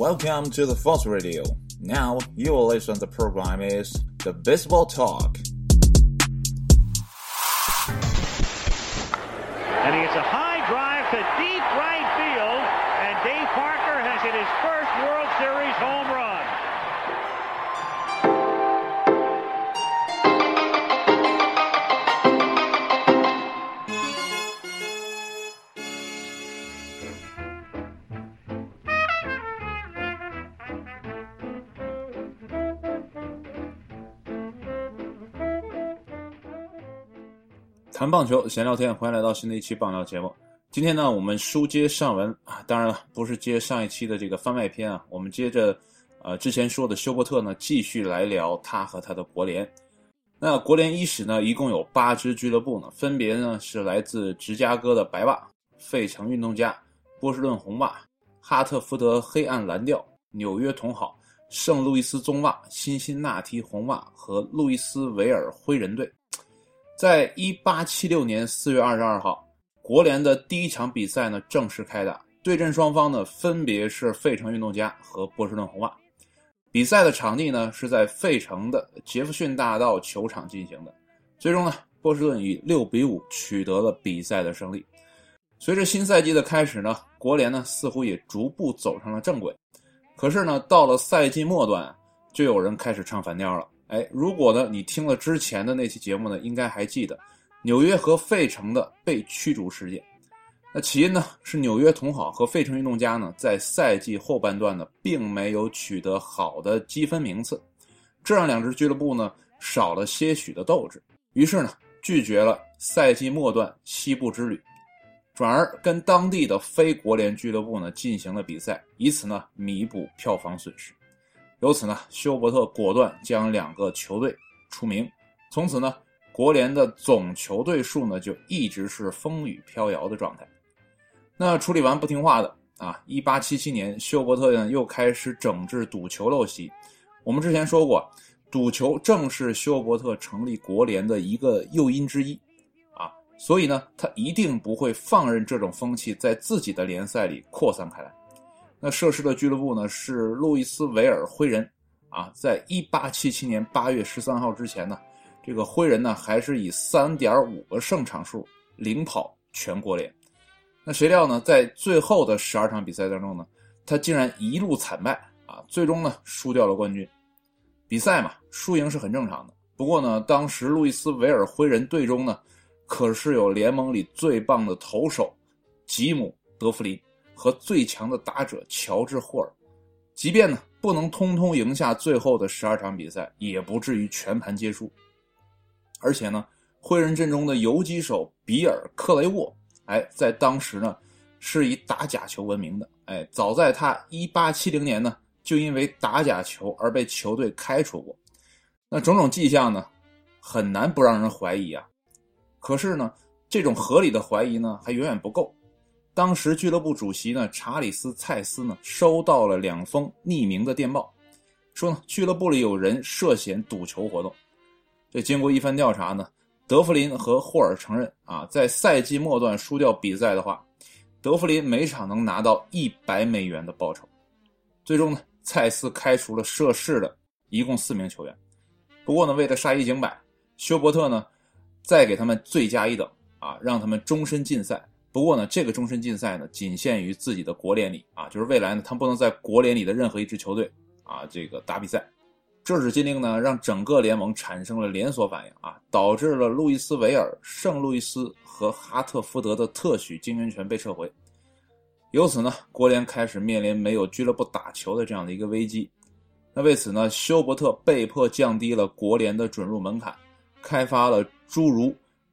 Welcome to the Fox Radio. Now you will listen. The program is the Baseball Talk. And he gets a high drive to deep right field, and Dave Parker has hit his first World Series home run. 谈棒球，闲聊天，欢迎来到新的一期棒聊节目。今天呢，我们书接上文啊，当然了，不是接上一期的这个番外篇啊，我们接着呃之前说的休伯特呢，继续来聊他和他的国联。那国联伊始呢，一共有八支俱乐部呢，分别呢是来自芝加哥的白袜、费城运动家、波士顿红袜、哈特福德黑暗蓝调、纽约同好、圣路易斯棕袜、辛辛那提红袜和路易斯维尔灰人队。在一八七六年四月二十二号，国联的第一场比赛呢正式开打，对阵双方呢分别是费城运动家和波士顿红袜。比赛的场地呢是在费城的杰弗逊大道球场进行的。最终呢，波士顿以六比五取得了比赛的胜利。随着新赛季的开始呢，国联呢似乎也逐步走上了正轨。可是呢，到了赛季末段，就有人开始唱反调了。哎，如果呢，你听了之前的那期节目呢，应该还记得纽约和费城的被驱逐事件。那起因呢，是纽约同好和费城运动家呢，在赛季后半段呢，并没有取得好的积分名次，这让两支俱乐部呢少了些许的斗志。于是呢，拒绝了赛季末段西部之旅，转而跟当地的非国联俱乐部呢进行了比赛，以此呢弥补票房损失。由此呢，休伯特果断将两个球队除名。从此呢，国联的总球队数呢就一直是风雨飘摇的状态。那处理完不听话的啊，一八七七年，休伯特呢又开始整治赌球陋习。我们之前说过，赌球正是休伯特成立国联的一个诱因之一啊，所以呢，他一定不会放任这种风气在自己的联赛里扩散开来。那涉事的俱乐部呢是路易斯维尔灰人，啊，在一八七七年八月十三号之前呢，这个灰人呢还是以三点五个胜场数领跑全国联。那谁料呢，在最后的十二场比赛当中呢，他竟然一路惨败啊，最终呢输掉了冠军。比赛嘛，输赢是很正常的。不过呢，当时路易斯维尔灰人队中呢，可是有联盟里最棒的投手吉姆德弗林。和最强的打者乔治霍尔，即便呢不能通通赢下最后的十二场比赛，也不至于全盘皆输。而且呢，灰人阵中的游击手比尔克雷沃，哎，在当时呢是以打假球闻名的。哎，早在他一八七零年呢，就因为打假球而被球队开除过。那种种迹象呢，很难不让人怀疑啊。可是呢，这种合理的怀疑呢，还远远不够。当时俱乐部主席呢，查理斯·蔡斯呢，收到了两封匿名的电报，说呢，俱乐部里有人涉嫌赌球活动。这经过一番调查呢，德弗林和霍尔承认啊，在赛季末段输掉比赛的话，德弗林每场能拿到一百美元的报酬。最终呢，蔡斯开除了涉事的一共四名球员。不过呢，为了杀一儆百，休伯特呢，再给他们罪加一等啊，让他们终身禁赛。不过呢，这个终身禁赛呢，仅限于自己的国联里啊，就是未来呢，他不能在国联里的任何一支球队啊，这个打比赛。这纸禁令呢，让整个联盟产生了连锁反应啊，导致了路易斯维尔、圣路易斯和哈特福德的特许经营权被撤回。由此呢，国联开始面临没有俱乐部打球的这样的一个危机。那为此呢，休伯特被迫降低了国联的准入门槛，开发了诸如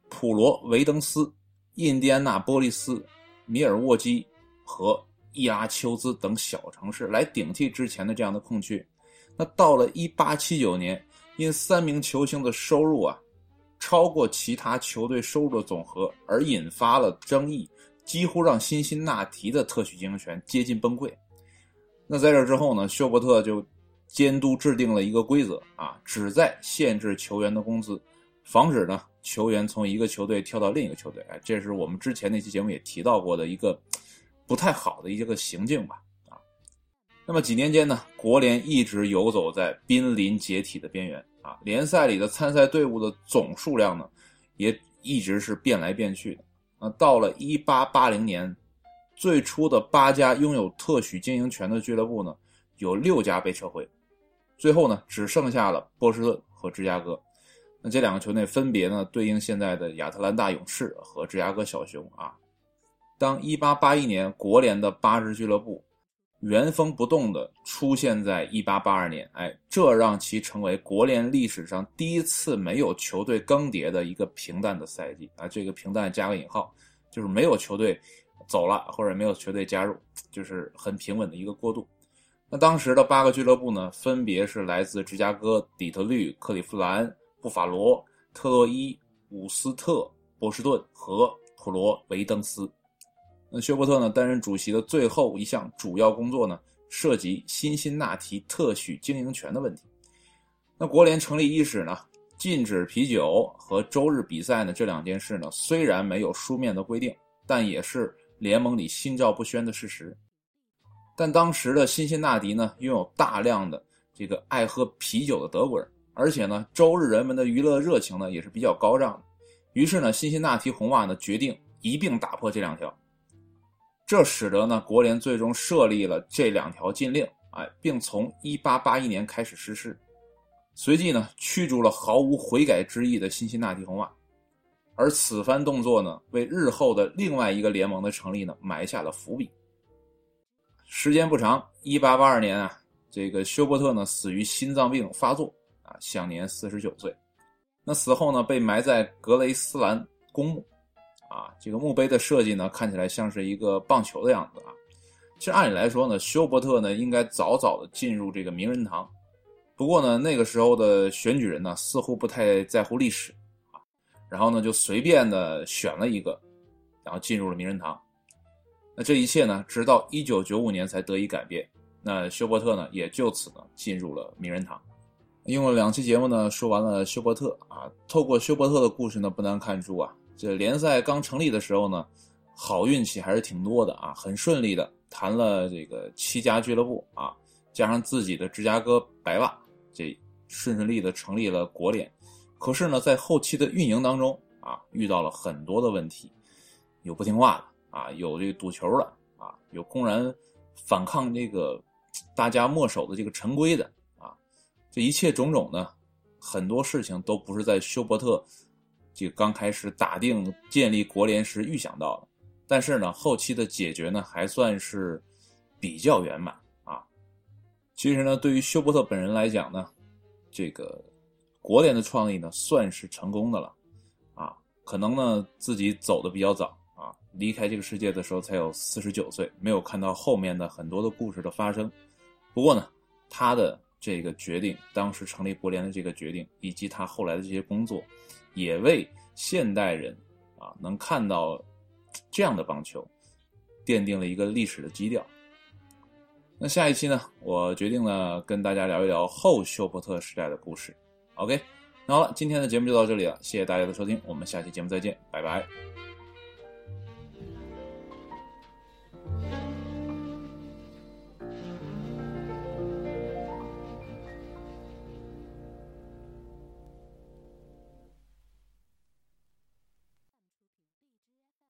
普罗维登斯。印第安纳波利斯、米尔沃基和伊拉丘兹等小城市来顶替之前的这样的空缺。那到了一八七九年，因三名球星的收入啊超过其他球队收入的总和而引发了争议，几乎让辛辛那提的特许经营权接近崩溃。那在这之后呢，休伯特就监督制定了一个规则啊，旨在限制球员的工资，防止呢。球员从一个球队跳到另一个球队，哎，这是我们之前那期节目也提到过的一个不太好的一个行径吧？啊，那么几年间呢，国联一直游走在濒临解体的边缘啊。联赛里的参赛队伍的总数量呢，也一直是变来变去的。那，到了一八八零年，最初的八家拥有特许经营权的俱乐部呢，有六家被撤回，最后呢，只剩下了波士顿和芝加哥。那这两个球队分别呢，对应现在的亚特兰大勇士和芝加哥小熊啊。当一八八一年国联的八支俱乐部。原封不动的出现在一八八二年，哎，这让其成为国联历史上第一次没有球队更迭的一个平淡的赛季啊！这个平淡加个引号，就是没有球队走了或者没有球队加入，就是很平稳的一个过渡。那当时的八个俱乐部呢，分别是来自芝加哥、底特律、克利夫兰、布法罗、特洛伊、伍斯特、波士顿和普罗维登斯。那休伯特呢担任主席的最后一项主要工作呢，涉及辛辛那提特许经营权的问题。那国联成立伊始呢，禁止啤酒和周日比赛呢这两件事呢，虽然没有书面的规定，但也是联盟里心照不宣的事实。但当时的辛辛那提呢，拥有大量的这个爱喝啤酒的德国人，而且呢，周日人们的娱乐热情呢也是比较高涨的。于是呢，辛辛那提红袜呢决定一并打破这两条。这使得呢，国联最终设立了这两条禁令，哎，并从1881年开始实施，随即呢，驱逐了毫无悔改之意的辛辛那提红袜，而此番动作呢，为日后的另外一个联盟的成立呢，埋下了伏笔。时间不长，1882年啊，这个休伯特呢，死于心脏病发作，啊，享年49岁。那死后呢，被埋在格雷斯兰公墓。啊，这个墓碑的设计呢，看起来像是一个棒球的样子啊。其实按理来说呢，休伯特呢应该早早的进入这个名人堂。不过呢，那个时候的选举人呢似乎不太在乎历史啊，然后呢就随便的选了一个，然后进入了名人堂。那这一切呢，直到一九九五年才得以改变。那休伯特呢也就此呢进入了名人堂。用了两期节目呢，说完了休伯特啊，透过休伯特的故事呢，不难看出啊。这联赛刚成立的时候呢，好运气还是挺多的啊，很顺利的谈了这个七家俱乐部啊，加上自己的芝加哥白袜，这顺顺利的成立了国联。可是呢，在后期的运营当中啊，遇到了很多的问题，有不听话的啊，有这个赌球的啊，有公然反抗这个大家墨守的这个陈规的，这一切种种呢，很多事情都不是在休伯特。就刚开始打定建立国联时预想到的，但是呢，后期的解决呢还算是比较圆满啊。其实呢，对于休伯特本人来讲呢，这个国联的创立呢算是成功的了啊。可能呢自己走的比较早啊，离开这个世界的时候才有四十九岁，没有看到后面的很多的故事的发生。不过呢，他的这个决定，当时成立国联的这个决定，以及他后来的这些工作。也为现代人啊能看到这样的棒球奠定了一个历史的基调。那下一期呢，我决定呢跟大家聊一聊后休伯特时代的故事。OK，那好了，今天的节目就到这里了，谢谢大家的收听，我们下期节目再见，拜拜。